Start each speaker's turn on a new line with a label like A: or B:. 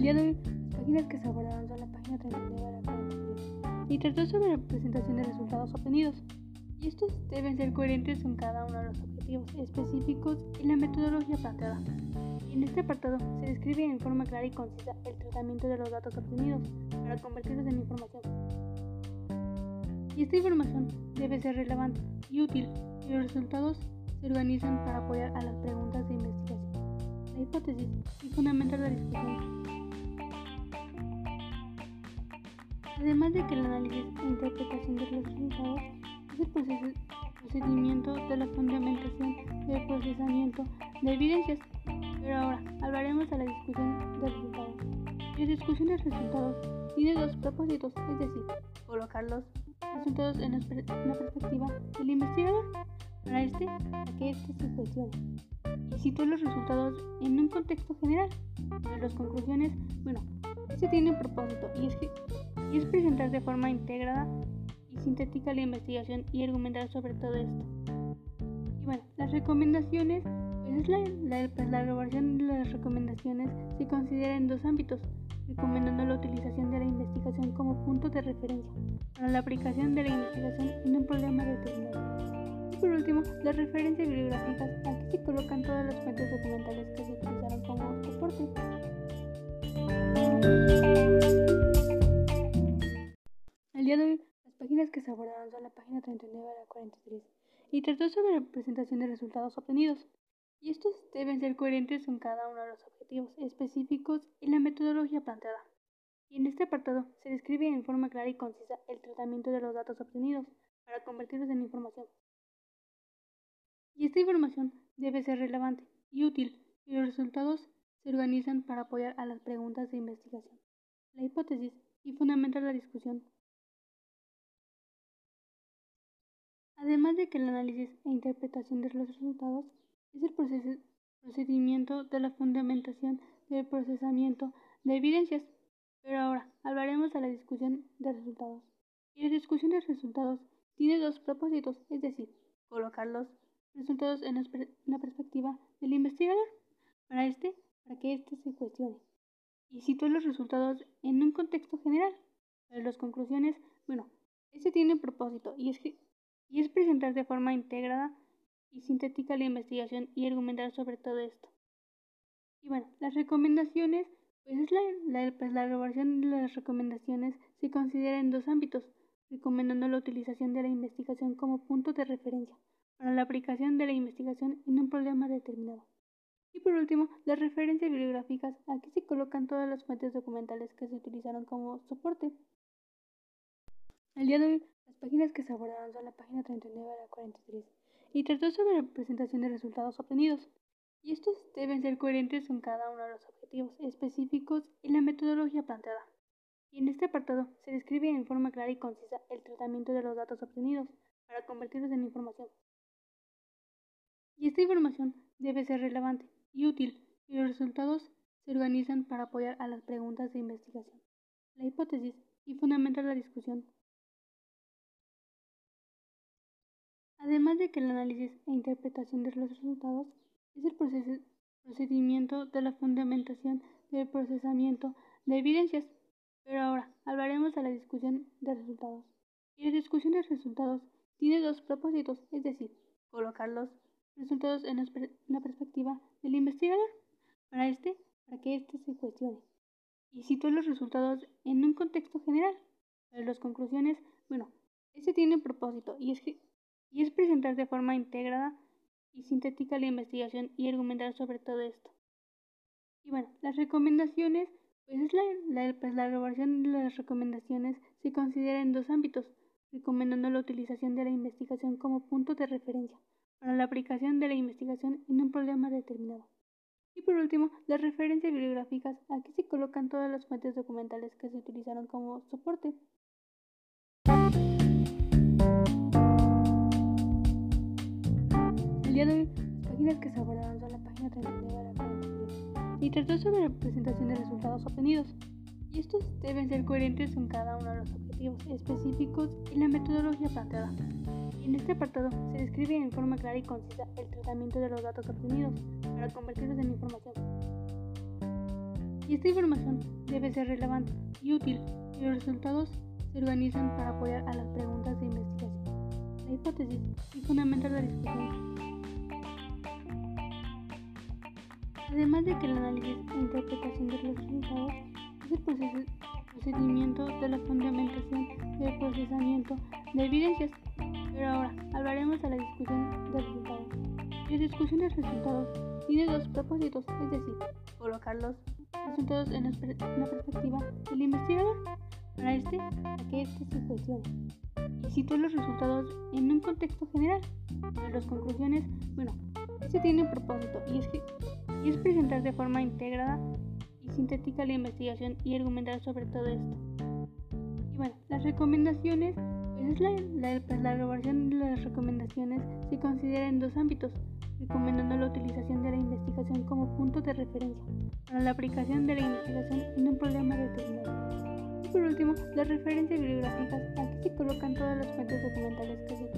A: El día de hoy, las páginas que se abordaron son la página 39 de la 43 y trató sobre la presentación de resultados obtenidos. Y estos deben ser coherentes con cada uno de los objetivos específicos y la metodología planteada. En este apartado se describe en forma clara y concisa el tratamiento de los datos obtenidos para convertirlos en información. Y esta información debe ser relevante y útil y los resultados se organizan para apoyar a las preguntas de investigación, la hipótesis y fundamentar la discusión. Además de que el análisis e interpretación de los resultados es el procedimiento de la fundamentación y el procesamiento de evidencias. Pero ahora hablaremos de la discusión de resultados. La discusión de resultados tiene dos propósitos, es decir, colocar los resultados en la perspectiva del investigador para este a que éste se cuestione y situar los resultados en un contexto general. Para las conclusiones, bueno, este tiene un propósito y es, que, y es presentar de forma integrada y sintética la investigación y argumentar sobre todo esto. Y bueno, las recomendaciones, pues es la, la, pues la elaboración de las recomendaciones se considera en dos ámbitos, recomendando la utilización de la investigación como punto de referencia para la aplicación de la investigación en un problema determinado. Y por último, las referencias bibliográficas. Aquí se colocan todas las fuentes documentales que se utilizaron como soporte. Día de hoy, las páginas que se abordaron son la página 39 a la 43 y trató sobre la presentación de resultados obtenidos. Y estos deben ser coherentes con cada uno de los objetivos específicos y la metodología planteada. Y en este apartado se describe en forma clara y concisa el tratamiento de los datos obtenidos para convertirlos en información. Y esta información debe ser relevante y útil y los resultados se organizan para apoyar a las preguntas de investigación, la hipótesis y fundamentar la discusión. Además de que el análisis e interpretación de los resultados es el procedimiento de la fundamentación del procesamiento de evidencias. Pero ahora hablaremos de la discusión de resultados. Y la discusión de resultados tiene dos propósitos, es decir, colocar los resultados en la perspectiva del investigador. Para este para que éste se cuestione y situar los resultados en un contexto general. Para las conclusiones, bueno, este tiene un propósito y es, que, y es presentar de forma integrada y sintética la investigación y argumentar sobre todo esto. Y bueno, las recomendaciones, pues es la, la, pues la elaboración de las recomendaciones se considera en dos ámbitos, recomendando la utilización de la investigación como punto de referencia para la aplicación de la investigación en un problema determinado. Y por último, las referencias bibliográficas. Aquí se colocan todas las fuentes documentales que se utilizaron como soporte. El día de hoy, páginas que se abordaron son la página 39 a la 43 y trató sobre la presentación de resultados obtenidos. Y estos deben ser coherentes con cada uno de los objetivos específicos y la metodología planteada. Y en este apartado se describe en forma clara y concisa el tratamiento de los datos obtenidos para convertirlos en información. Y esta información debe ser relevante y útil y los resultados se organizan para apoyar a las preguntas de investigación, la hipótesis y fundamentar la discusión. Además de que el análisis e interpretación de los resultados es el procedimiento de la fundamentación del procesamiento de evidencias. Pero ahora hablaremos de la discusión de resultados. Y la discusión de resultados tiene dos propósitos, es decir, colocarlos resultados en la perspectiva del investigador, para este, para que éste se cuestione y situar los resultados en un contexto general. Para las conclusiones, bueno, este tiene un propósito y es, que, y es presentar de forma integrada y sintética la investigación y argumentar sobre todo esto. Y bueno, las recomendaciones, pues es la, la, pues la elaboración de las recomendaciones se considera en dos ámbitos, recomendando la utilización de la investigación como punto de referencia para la aplicación de la investigación en un problema determinado. Y por último, las referencias bibliográficas. Aquí se colocan todas las fuentes documentales que se utilizaron como soporte. Día de hoy, las páginas que se abordaron son la página 39 a la 43 y trató sobre la presentación de resultados obtenidos. Y estos deben ser coherentes con cada uno de los objetivos específicos y la metodología planteada. En este apartado se describe en forma clara y concisa el tratamiento de los datos obtenidos para convertirlos en información. Y esta información debe ser relevante y útil y los resultados se organizan para apoyar a las preguntas de investigación, la hipótesis y fundamentar la discusión. Además de que el análisis e interpretación de los resultados es el procedimiento de la fundamentación y el procesamiento de evidencias. Pero ahora hablaremos de la discusión de resultados. La discusión de resultados tiene dos propósitos, es decir, colocar los resultados en la, perspectiva del investigador para este a que éste se cuestione y situar los resultados en un contexto general. Las conclusiones, bueno, este tiene un propósito y es, que, y es presentar de forma integrada y sintética la investigación y argumentar sobre todo esto. Y bueno, las recomendaciones, pues es la, la, pues la elaboración de las recomendaciones se considera en dos ámbitos, recomendando la utilización de la investigación como punto de referencia para la aplicación de la investigación en un problema determinado. Y por último, las referencias bibliográficas. Aquí se colocan todas las fuentes documentales que se